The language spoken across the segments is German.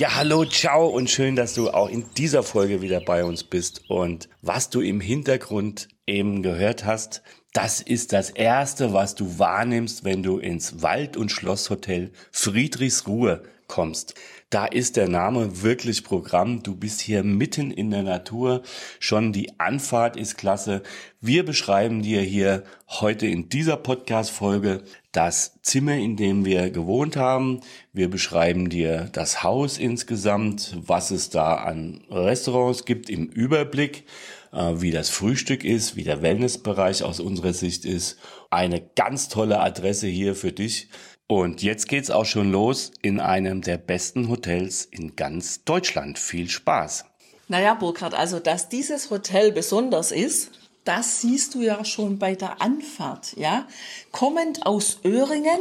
Ja, hallo, ciao und schön, dass du auch in dieser Folge wieder bei uns bist. Und was du im Hintergrund eben gehört hast, das ist das Erste, was du wahrnimmst, wenn du ins Wald- und Schlosshotel Friedrichsruhe kommst. Da ist der Name wirklich Programm. Du bist hier mitten in der Natur. Schon die Anfahrt ist klasse. Wir beschreiben dir hier heute in dieser Podcast-Folge das Zimmer, in dem wir gewohnt haben. Wir beschreiben dir das Haus insgesamt, was es da an Restaurants gibt im Überblick, äh, wie das Frühstück ist, wie der Wellnessbereich aus unserer Sicht ist. Eine ganz tolle Adresse hier für dich. Und jetzt geht's auch schon los in einem der besten Hotels in ganz Deutschland. Viel Spaß. Naja, Burkhard, also dass dieses Hotel besonders ist, das siehst du ja schon bei der Anfahrt, ja. Kommend aus Öhringen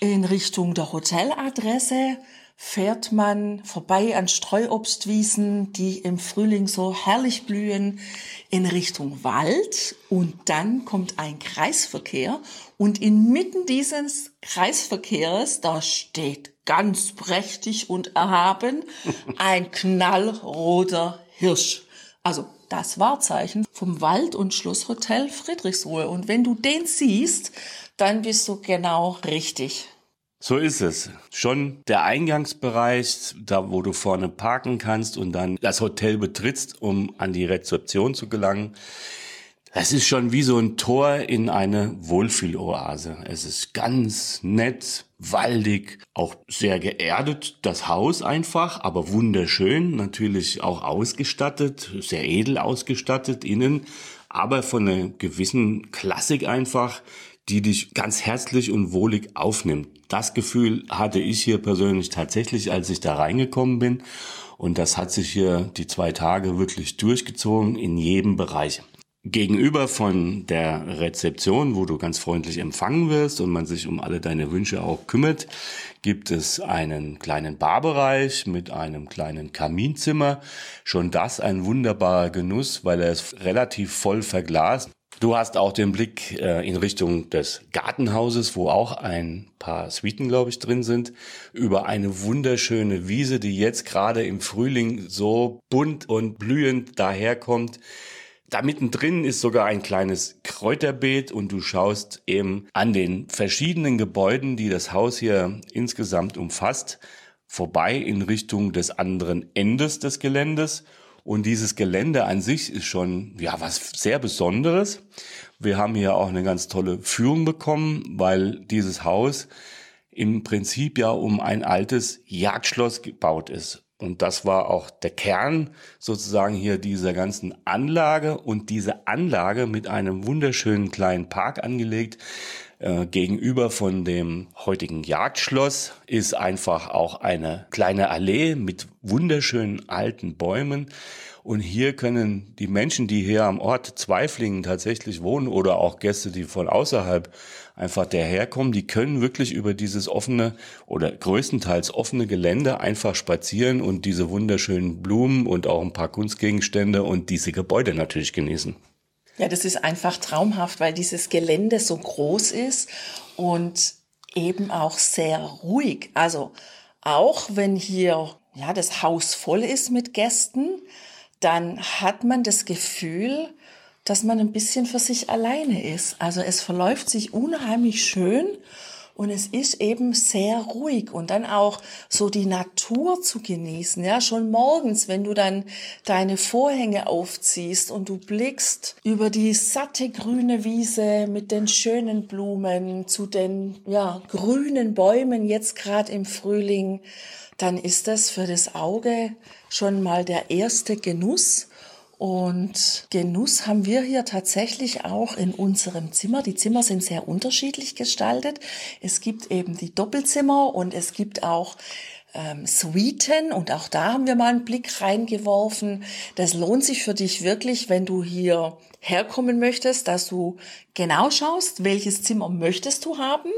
in Richtung der Hoteladresse fährt man vorbei an Streuobstwiesen, die im Frühling so herrlich blühen, in Richtung Wald und dann kommt ein Kreisverkehr und inmitten dieses Kreisverkehrs, da steht ganz prächtig und erhaben ein knallroter Hirsch. Also das Wahrzeichen vom Wald- und Schlosshotel Friedrichsruhe. Und wenn du den siehst, dann bist du genau richtig. So ist es. Schon der Eingangsbereich, da wo du vorne parken kannst und dann das Hotel betrittst, um an die Rezeption zu gelangen. Das ist schon wie so ein Tor in eine Wohlfühloase. Es ist ganz nett, waldig, auch sehr geerdet, das Haus einfach, aber wunderschön, natürlich auch ausgestattet, sehr edel ausgestattet innen, aber von einer gewissen Klassik einfach, die dich ganz herzlich und wohlig aufnimmt. Das Gefühl hatte ich hier persönlich tatsächlich, als ich da reingekommen bin. Und das hat sich hier die zwei Tage wirklich durchgezogen in jedem Bereich. Gegenüber von der Rezeption, wo du ganz freundlich empfangen wirst und man sich um alle deine Wünsche auch kümmert, gibt es einen kleinen Barbereich mit einem kleinen Kaminzimmer. Schon das ein wunderbarer Genuss, weil er ist relativ voll verglast. Du hast auch den Blick äh, in Richtung des Gartenhauses, wo auch ein paar Suiten, glaube ich, drin sind, über eine wunderschöne Wiese, die jetzt gerade im Frühling so bunt und blühend daherkommt. Da mittendrin ist sogar ein kleines Kräuterbeet und du schaust eben an den verschiedenen Gebäuden, die das Haus hier insgesamt umfasst, vorbei in Richtung des anderen Endes des Geländes und dieses Gelände an sich ist schon, ja, was sehr Besonderes. Wir haben hier auch eine ganz tolle Führung bekommen, weil dieses Haus im Prinzip ja um ein altes Jagdschloss gebaut ist. Und das war auch der Kern sozusagen hier dieser ganzen Anlage und diese Anlage mit einem wunderschönen kleinen Park angelegt, äh, gegenüber von dem heutigen Jagdschloss ist einfach auch eine kleine Allee mit wunderschönen alten Bäumen. Und hier können die Menschen, die hier am Ort Zweiflingen tatsächlich wohnen oder auch Gäste, die von außerhalb einfach daherkommen, die können wirklich über dieses offene oder größtenteils offene Gelände einfach spazieren und diese wunderschönen Blumen und auch ein paar Kunstgegenstände und diese Gebäude natürlich genießen. Ja, das ist einfach traumhaft, weil dieses Gelände so groß ist und eben auch sehr ruhig. Also auch wenn hier ja das Haus voll ist mit Gästen, dann hat man das Gefühl, dass man ein bisschen für sich alleine ist. Also es verläuft sich unheimlich schön und es ist eben sehr ruhig und dann auch so die Natur zu genießen. Ja, schon morgens, wenn du dann deine Vorhänge aufziehst und du blickst über die satte grüne Wiese mit den schönen Blumen zu den, ja, grünen Bäumen jetzt gerade im Frühling, dann ist das für das Auge schon mal der erste Genuss Und Genuss haben wir hier tatsächlich auch in unserem Zimmer. Die Zimmer sind sehr unterschiedlich gestaltet. Es gibt eben die Doppelzimmer und es gibt auch ähm, Suiten und auch da haben wir mal einen Blick reingeworfen. Das lohnt sich für dich wirklich, wenn du hier herkommen möchtest, dass du genau schaust, welches Zimmer möchtest du haben.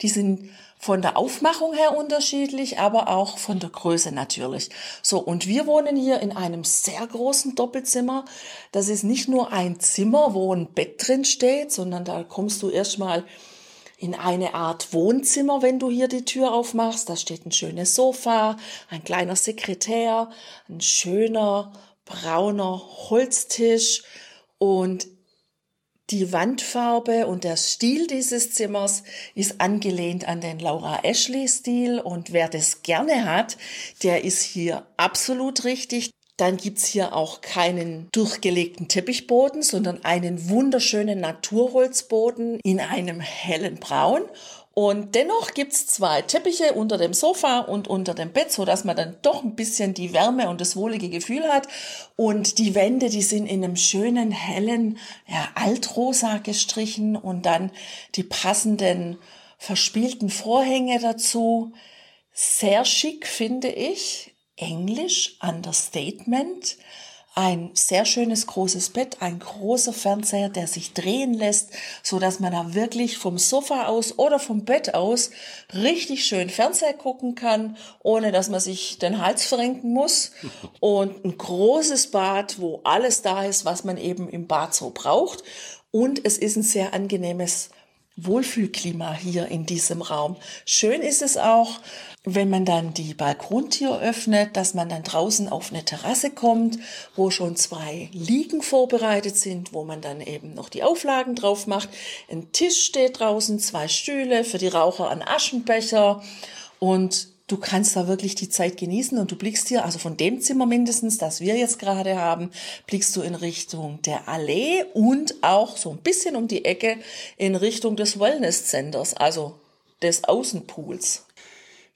Die sind von der Aufmachung her unterschiedlich, aber auch von der Größe natürlich. So, und wir wohnen hier in einem sehr großen Doppelzimmer. Das ist nicht nur ein Zimmer, wo ein Bett drin steht, sondern da kommst du erstmal in eine Art Wohnzimmer, wenn du hier die Tür aufmachst. Da steht ein schönes Sofa, ein kleiner Sekretär, ein schöner brauner Holztisch und die Wandfarbe und der Stil dieses Zimmers ist angelehnt an den Laura Ashley Stil und wer das gerne hat, der ist hier absolut richtig. Dann gibt's hier auch keinen durchgelegten Teppichboden, sondern einen wunderschönen Naturholzboden in einem hellen Braun. Und dennoch gibt's zwei Teppiche unter dem Sofa und unter dem Bett, so dass man dann doch ein bisschen die Wärme und das wohlige Gefühl hat. Und die Wände, die sind in einem schönen, hellen, ja, Altrosa gestrichen und dann die passenden verspielten Vorhänge dazu. Sehr schick, finde ich. Englisch, Understatement, ein sehr schönes großes Bett, ein großer Fernseher, der sich drehen lässt, so dass man da wirklich vom Sofa aus oder vom Bett aus richtig schön Fernseher gucken kann, ohne dass man sich den Hals verrenken muss. Und ein großes Bad, wo alles da ist, was man eben im Bad so braucht. Und es ist ein sehr angenehmes Wohlfühlklima hier in diesem Raum. Schön ist es auch, wenn man dann die Balkontür öffnet, dass man dann draußen auf eine Terrasse kommt, wo schon zwei Liegen vorbereitet sind, wo man dann eben noch die Auflagen drauf macht. Ein Tisch steht draußen, zwei Stühle für die Raucher, ein Aschenbecher und du kannst da wirklich die Zeit genießen und du blickst hier, also von dem Zimmer mindestens, das wir jetzt gerade haben, blickst du in Richtung der Allee und auch so ein bisschen um die Ecke in Richtung des Wellness Centers, also des Außenpools.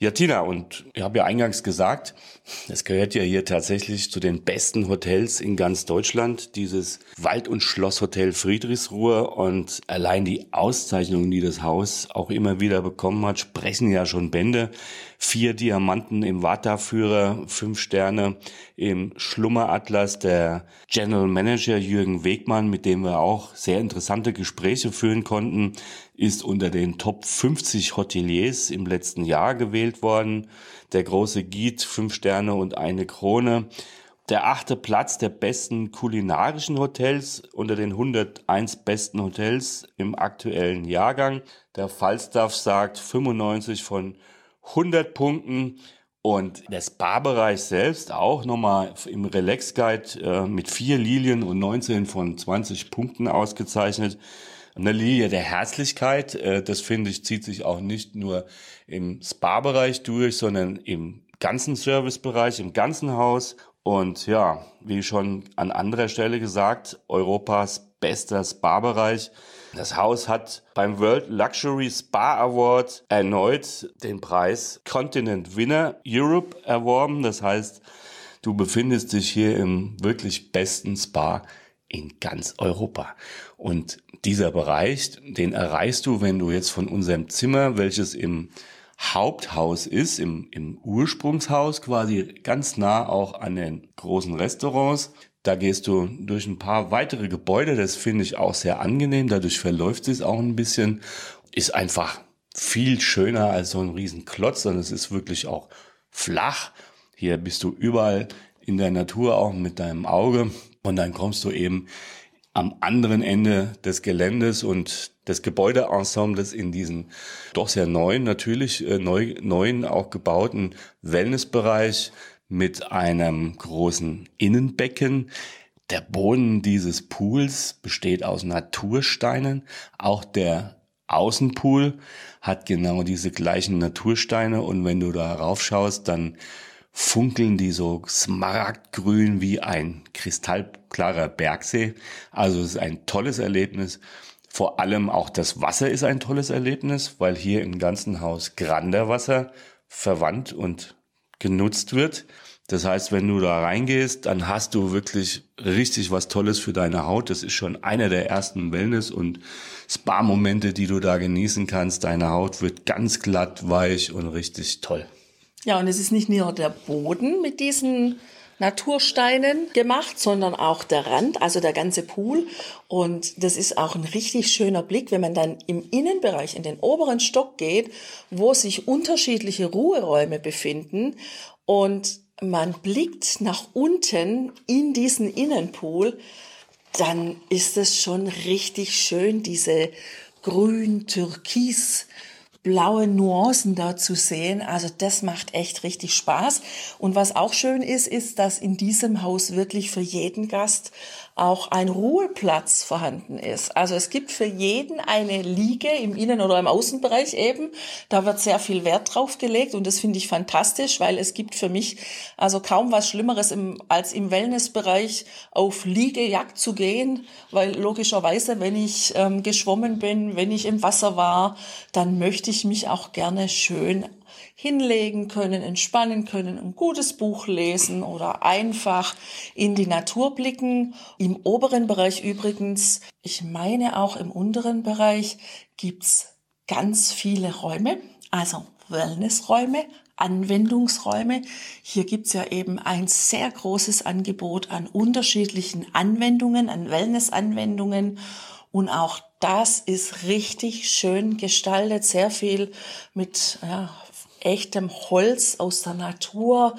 Ja, Tina, und ich habe ja eingangs gesagt, es gehört ja hier tatsächlich zu den besten Hotels in ganz Deutschland, dieses Wald- und Schlosshotel Friedrichsruhe. Und allein die Auszeichnungen, die das Haus auch immer wieder bekommen hat, sprechen ja schon Bände. Vier Diamanten im Vata-Führer, fünf Sterne im Schlummeratlas. Der General Manager Jürgen Wegmann, mit dem wir auch sehr interessante Gespräche führen konnten, ist unter den Top 50 Hoteliers im letzten Jahr gewählt worden. Der große Guide, fünf Sterne und eine Krone. Der achte Platz der besten kulinarischen Hotels unter den 101 besten Hotels im aktuellen Jahrgang. Der Falstaff sagt 95 von 100 Punkten. Und der Spa-Bereich selbst auch nochmal im Relax Guide äh, mit vier Lilien und 19 von 20 Punkten ausgezeichnet eine Linie der Herzlichkeit. Äh, das finde ich zieht sich auch nicht nur im Spa-Bereich durch, sondern im ganzen Servicebereich, im ganzen Haus. Und ja, wie schon an anderer Stelle gesagt, Europas bester Spa-Bereich. Das Haus hat beim World Luxury Spa Award erneut den Preis Continent Winner Europe erworben. Das heißt, du befindest dich hier im wirklich besten Spa in ganz Europa. Und dieser Bereich, den erreichst du, wenn du jetzt von unserem Zimmer, welches im Haupthaus ist, im, im Ursprungshaus quasi ganz nah auch an den großen Restaurants. Da gehst du durch ein paar weitere Gebäude, das finde ich auch sehr angenehm, dadurch verläuft es auch ein bisschen, ist einfach viel schöner als so ein Riesenklotz, sondern es ist wirklich auch flach. Hier bist du überall in der Natur auch mit deinem Auge und dann kommst du eben am anderen Ende des Geländes und des Gebäudeensembles in diesen doch sehr neuen, natürlich äh, neu, neuen, auch gebauten Wellnessbereich mit einem großen Innenbecken. Der Boden dieses Pools besteht aus Natursteinen. Auch der Außenpool hat genau diese gleichen Natursteine und wenn du da raufschaust, dann funkeln die so smaragdgrün wie ein kristallklarer Bergsee. Also es ist ein tolles Erlebnis. Vor allem auch das Wasser ist ein tolles Erlebnis, weil hier im ganzen Haus Granderwasser verwandt und genutzt wird. Das heißt, wenn du da reingehst, dann hast du wirklich richtig was Tolles für deine Haut. Das ist schon einer der ersten Wellness- und Spa-Momente, die du da genießen kannst. Deine Haut wird ganz glatt, weich und richtig toll. Ja, und es ist nicht nur der Boden mit diesen Natursteinen gemacht, sondern auch der Rand, also der ganze Pool. Und das ist auch ein richtig schöner Blick, wenn man dann im Innenbereich in den oberen Stock geht, wo sich unterschiedliche Ruheräume befinden und man blickt nach unten in diesen Innenpool, dann ist es schon richtig schön, diese grün, türkis, blaue Nuancen da zu sehen. Also das macht echt richtig Spaß. Und was auch schön ist, ist, dass in diesem Haus wirklich für jeden Gast auch ein Ruheplatz vorhanden ist. Also es gibt für jeden eine Liege im Innen- oder im Außenbereich eben. Da wird sehr viel Wert drauf gelegt und das finde ich fantastisch, weil es gibt für mich also kaum was Schlimmeres im, als im Wellnessbereich auf Liegejagd zu gehen, weil logischerweise, wenn ich ähm, geschwommen bin, wenn ich im Wasser war, dann ich mich auch gerne schön hinlegen können, entspannen können, ein gutes Buch lesen oder einfach in die Natur blicken. Im oberen Bereich übrigens, ich meine auch im unteren Bereich, gibt's ganz viele Räume, also Wellnessräume, Anwendungsräume. Hier gibt's ja eben ein sehr großes Angebot an unterschiedlichen Anwendungen, an Wellnessanwendungen. Und auch das ist richtig schön gestaltet, sehr viel mit ja, echtem Holz aus der Natur,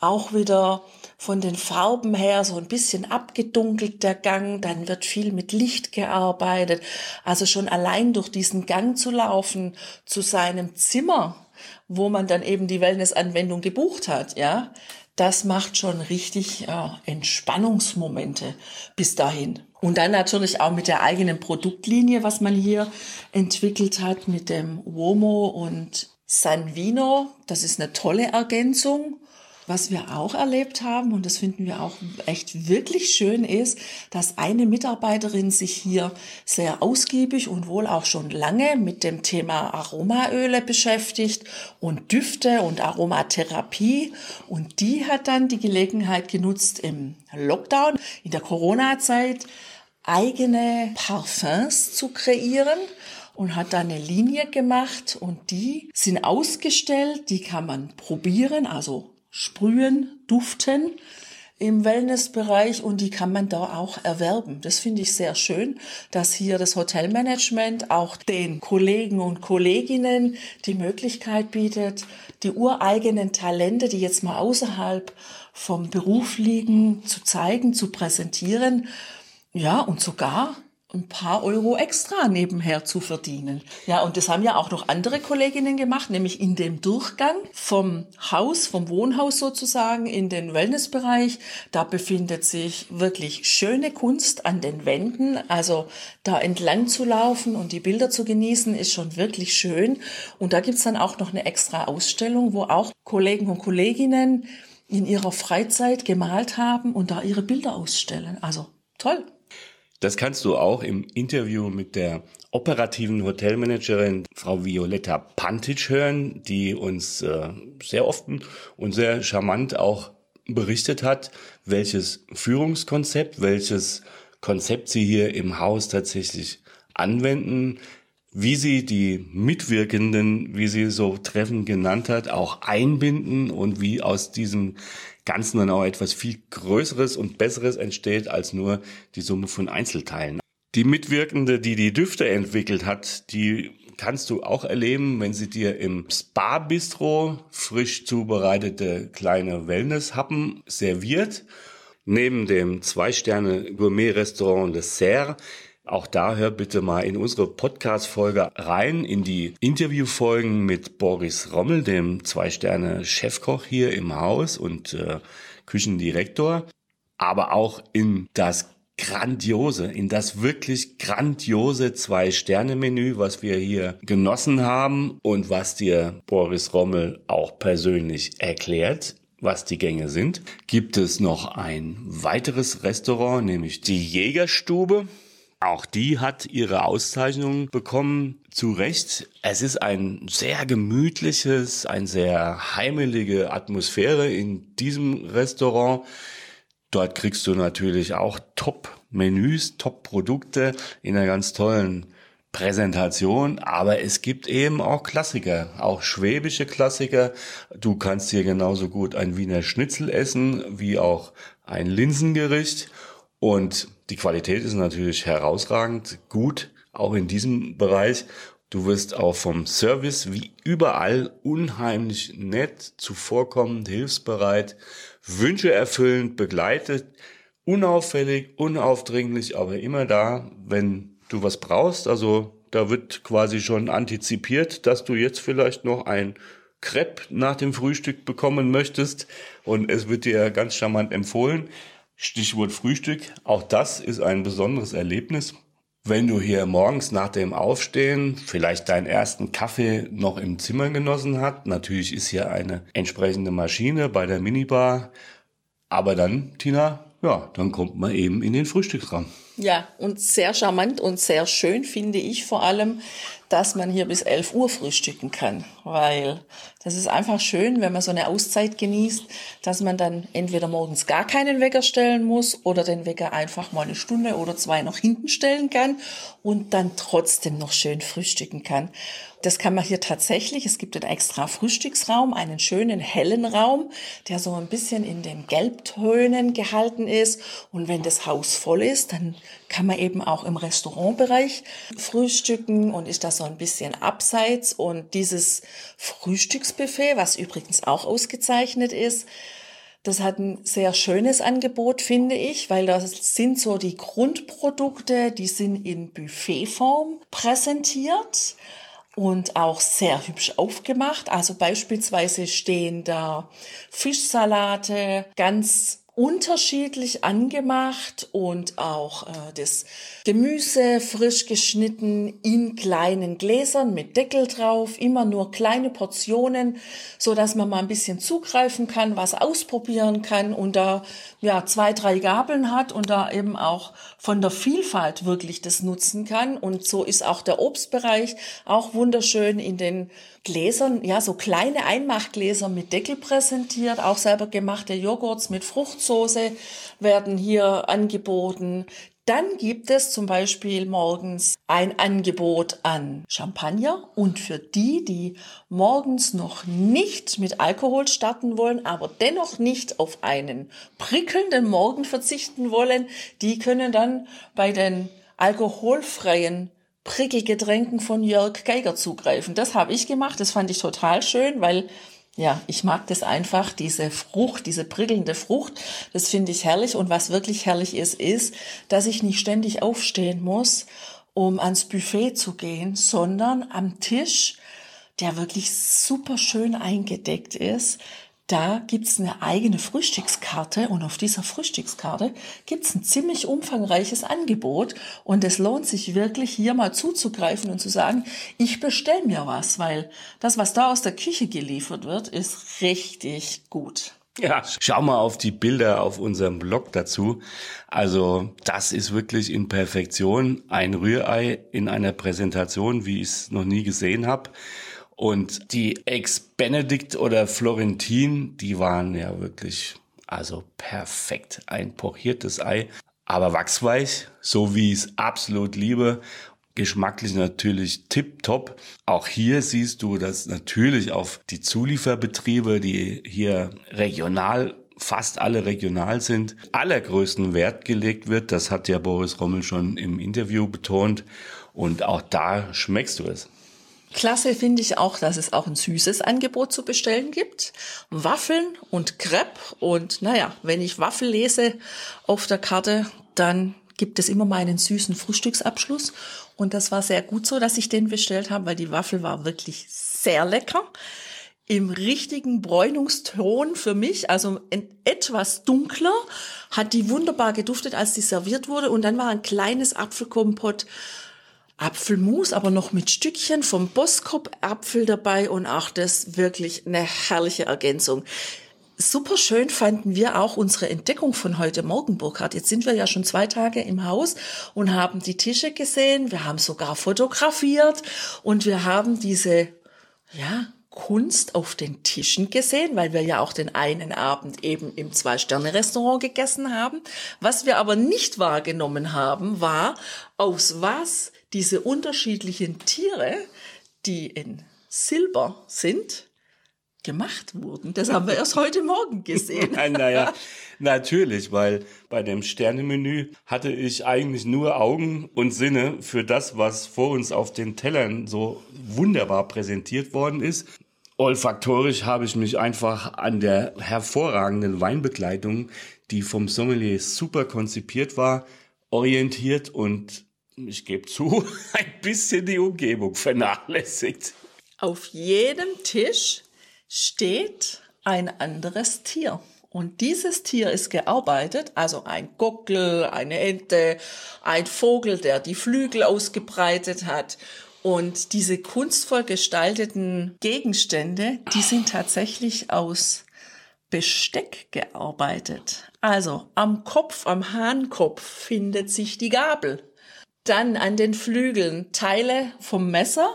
auch wieder von den Farben her so ein bisschen abgedunkelt der Gang, dann wird viel mit Licht gearbeitet. Also schon allein durch diesen Gang zu laufen zu seinem Zimmer, wo man dann eben die Wellnessanwendung gebucht hat, ja, das macht schon richtig ja, Entspannungsmomente bis dahin. Und dann natürlich auch mit der eigenen Produktlinie, was man hier entwickelt hat, mit dem Womo und San Vino, das ist eine tolle Ergänzung. Was wir auch erlebt haben, und das finden wir auch echt wirklich schön, ist, dass eine Mitarbeiterin sich hier sehr ausgiebig und wohl auch schon lange mit dem Thema Aromaöle beschäftigt und Düfte und Aromatherapie. Und die hat dann die Gelegenheit genutzt im Lockdown, in der Corona-Zeit, eigene Parfums zu kreieren und hat da eine Linie gemacht und die sind ausgestellt, die kann man probieren, also sprühen, duften im Wellnessbereich und die kann man da auch erwerben. Das finde ich sehr schön, dass hier das Hotelmanagement auch den Kollegen und Kolleginnen die Möglichkeit bietet, die ureigenen Talente, die jetzt mal außerhalb vom Beruf liegen, zu zeigen, zu präsentieren. Ja, und sogar ein paar Euro extra nebenher zu verdienen. Ja, und das haben ja auch noch andere Kolleginnen gemacht, nämlich in dem Durchgang vom Haus, vom Wohnhaus sozusagen in den Wellnessbereich. Da befindet sich wirklich schöne Kunst an den Wänden. Also da entlang zu laufen und die Bilder zu genießen, ist schon wirklich schön. Und da gibt's dann auch noch eine extra Ausstellung, wo auch Kollegen und Kolleginnen in ihrer Freizeit gemalt haben und da ihre Bilder ausstellen. Also toll. Das kannst du auch im Interview mit der operativen Hotelmanagerin Frau Violetta Pantic hören, die uns äh, sehr oft und sehr charmant auch berichtet hat, welches Führungskonzept, welches Konzept sie hier im Haus tatsächlich anwenden, wie sie die Mitwirkenden, wie sie so treffend genannt hat, auch einbinden und wie aus diesem Ganzen dann auch etwas viel Größeres und Besseres entsteht als nur die Summe von Einzelteilen. Die Mitwirkende, die die Düfte entwickelt hat, die kannst du auch erleben, wenn sie dir im Spa-Bistro frisch zubereitete kleine Wellness-Happen serviert. Neben dem Zwei-Sterne-Gourmet-Restaurant Le Serre auch da hör bitte mal in unsere Podcast-Folge rein, in die Interviewfolgen mit Boris Rommel, dem Zwei-Sterne-Chefkoch hier im Haus und äh, Küchendirektor, aber auch in das grandiose, in das wirklich grandiose Zwei-Sterne-Menü, was wir hier genossen haben und was dir Boris Rommel auch persönlich erklärt was die Gänge sind, gibt es noch ein weiteres Restaurant, nämlich die Jägerstube. Auch die hat ihre Auszeichnung bekommen. Zu Recht. Es ist ein sehr gemütliches, ein sehr heimelige Atmosphäre in diesem Restaurant. Dort kriegst du natürlich auch Top-Menüs, Top-Produkte in einer ganz tollen Präsentation, aber es gibt eben auch Klassiker, auch schwäbische Klassiker. Du kannst hier genauso gut ein Wiener Schnitzel essen, wie auch ein Linsengericht. Und die Qualität ist natürlich herausragend gut, auch in diesem Bereich. Du wirst auch vom Service wie überall unheimlich nett, zuvorkommend, hilfsbereit, Wünsche erfüllend, begleitet, unauffällig, unaufdringlich, aber immer da, wenn du was brauchst. Also da wird quasi schon antizipiert, dass du jetzt vielleicht noch ein Crepe nach dem Frühstück bekommen möchtest und es wird dir ganz charmant empfohlen. Stichwort Frühstück, auch das ist ein besonderes Erlebnis. Wenn du hier morgens nach dem Aufstehen vielleicht deinen ersten Kaffee noch im Zimmer genossen hast, natürlich ist hier eine entsprechende Maschine bei der Minibar, aber dann, Tina, ja, dann kommt man eben in den Frühstücksraum. Ja, und sehr charmant und sehr schön finde ich vor allem, dass man hier bis 11 Uhr frühstücken kann, weil das ist einfach schön, wenn man so eine Auszeit genießt, dass man dann entweder morgens gar keinen Wecker stellen muss oder den Wecker einfach mal eine Stunde oder zwei noch hinten stellen kann und dann trotzdem noch schön frühstücken kann. Das kann man hier tatsächlich. Es gibt einen extra Frühstücksraum, einen schönen hellen Raum, der so ein bisschen in den Gelbtönen gehalten ist. Und wenn das Haus voll ist, dann kann man eben auch im Restaurantbereich frühstücken und ist da so ein bisschen abseits. Und dieses Frühstücksbuffet, was übrigens auch ausgezeichnet ist, das hat ein sehr schönes Angebot, finde ich, weil das sind so die Grundprodukte, die sind in Buffetform präsentiert und auch sehr hübsch aufgemacht. Also beispielsweise stehen da Fischsalate ganz unterschiedlich angemacht und auch äh, das Gemüse frisch geschnitten in kleinen Gläsern mit Deckel drauf, immer nur kleine Portionen, so dass man mal ein bisschen zugreifen kann, was ausprobieren kann und da ja zwei, drei Gabeln hat und da eben auch von der Vielfalt wirklich das nutzen kann. Und so ist auch der Obstbereich auch wunderschön in den Gläsern, ja, so kleine Einmachgläser mit Deckel präsentiert, auch selber gemachte Joghurts mit Fruchtsoße werden hier angeboten. Dann gibt es zum Beispiel morgens ein Angebot an Champagner und für die, die morgens noch nicht mit Alkohol starten wollen, aber dennoch nicht auf einen prickelnden Morgen verzichten wollen, die können dann bei den alkoholfreien Prickelgetränken von Jörg Geiger zugreifen. Das habe ich gemacht, das fand ich total schön, weil ja, ich mag das einfach, diese Frucht, diese prickelnde Frucht, das finde ich herrlich. Und was wirklich herrlich ist, ist, dass ich nicht ständig aufstehen muss, um ans Buffet zu gehen, sondern am Tisch, der wirklich super schön eingedeckt ist, da gibt's eine eigene Frühstückskarte und auf dieser Frühstückskarte gibt's ein ziemlich umfangreiches Angebot und es lohnt sich wirklich hier mal zuzugreifen und zu sagen, ich bestell mir was, weil das, was da aus der Küche geliefert wird, ist richtig gut. Ja, schau mal auf die Bilder auf unserem Blog dazu. Also das ist wirklich in Perfektion ein Rührei in einer Präsentation, wie ich es noch nie gesehen habe. Und die Ex-Benedikt oder Florentin, die waren ja wirklich, also perfekt. Ein pochiertes Ei, aber wachsweich, so wie ich es absolut liebe. Geschmacklich natürlich tipptopp. Auch hier siehst du, dass natürlich auf die Zulieferbetriebe, die hier regional fast alle regional sind, allergrößten Wert gelegt wird. Das hat ja Boris Rommel schon im Interview betont. Und auch da schmeckst du es. Klasse finde ich auch, dass es auch ein süßes Angebot zu bestellen gibt. Waffeln und Crepe. Und naja, wenn ich Waffel lese auf der Karte, dann gibt es immer meinen süßen Frühstücksabschluss. Und das war sehr gut so, dass ich den bestellt habe, weil die Waffel war wirklich sehr lecker. Im richtigen Bräunungston für mich, also etwas dunkler, hat die wunderbar geduftet, als die serviert wurde. Und dann war ein kleines Apfelkompott Apfelmus, aber noch mit Stückchen vom Boskop Apfel dabei und auch das wirklich eine herrliche Ergänzung. super schön fanden wir auch unsere Entdeckung von heute Morgen, Burkhard. Jetzt sind wir ja schon zwei Tage im Haus und haben die Tische gesehen. Wir haben sogar fotografiert und wir haben diese, ja, Kunst auf den Tischen gesehen, weil wir ja auch den einen Abend eben im Zwei-Sterne-Restaurant gegessen haben. Was wir aber nicht wahrgenommen haben, war, aus was diese unterschiedlichen Tiere, die in Silber sind, gemacht wurden. Das haben wir erst heute Morgen gesehen. naja, natürlich, weil bei dem Sternemenü hatte ich eigentlich nur Augen und Sinne für das, was vor uns auf den Tellern so wunderbar präsentiert worden ist. Olfaktorisch habe ich mich einfach an der hervorragenden Weinbegleitung, die vom Sommelier super konzipiert war, orientiert und ich gebe zu, ein bisschen die Umgebung vernachlässigt. Auf jedem Tisch steht ein anderes Tier. Und dieses Tier ist gearbeitet, also ein Gockel, eine Ente, ein Vogel, der die Flügel ausgebreitet hat. Und diese kunstvoll gestalteten Gegenstände, die sind tatsächlich aus Besteck gearbeitet. Also am Kopf, am Hahnkopf findet sich die Gabel. Dann an den Flügeln Teile vom Messer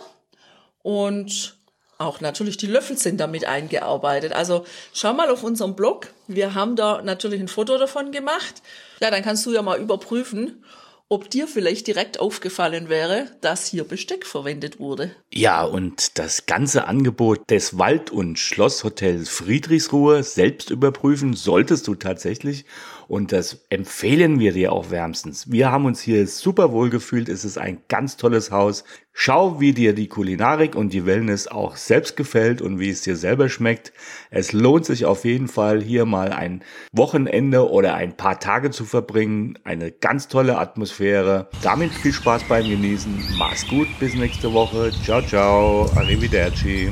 und auch natürlich die Löffel sind damit eingearbeitet. Also schau mal auf unserem Blog. Wir haben da natürlich ein Foto davon gemacht. Ja, dann kannst du ja mal überprüfen, ob dir vielleicht direkt aufgefallen wäre, dass hier Besteck verwendet wurde. Ja, und das ganze Angebot des Wald- und Schlosshotels Friedrichsruhe selbst überprüfen solltest du tatsächlich. Und das empfehlen wir dir auch wärmstens. Wir haben uns hier super wohl gefühlt. Es ist ein ganz tolles Haus. Schau, wie dir die Kulinarik und die Wellness auch selbst gefällt und wie es dir selber schmeckt. Es lohnt sich auf jeden Fall, hier mal ein Wochenende oder ein paar Tage zu verbringen. Eine ganz tolle Atmosphäre. Damit viel Spaß beim Genießen. Mach's gut, bis nächste Woche. Ciao, ciao. Arrivederci.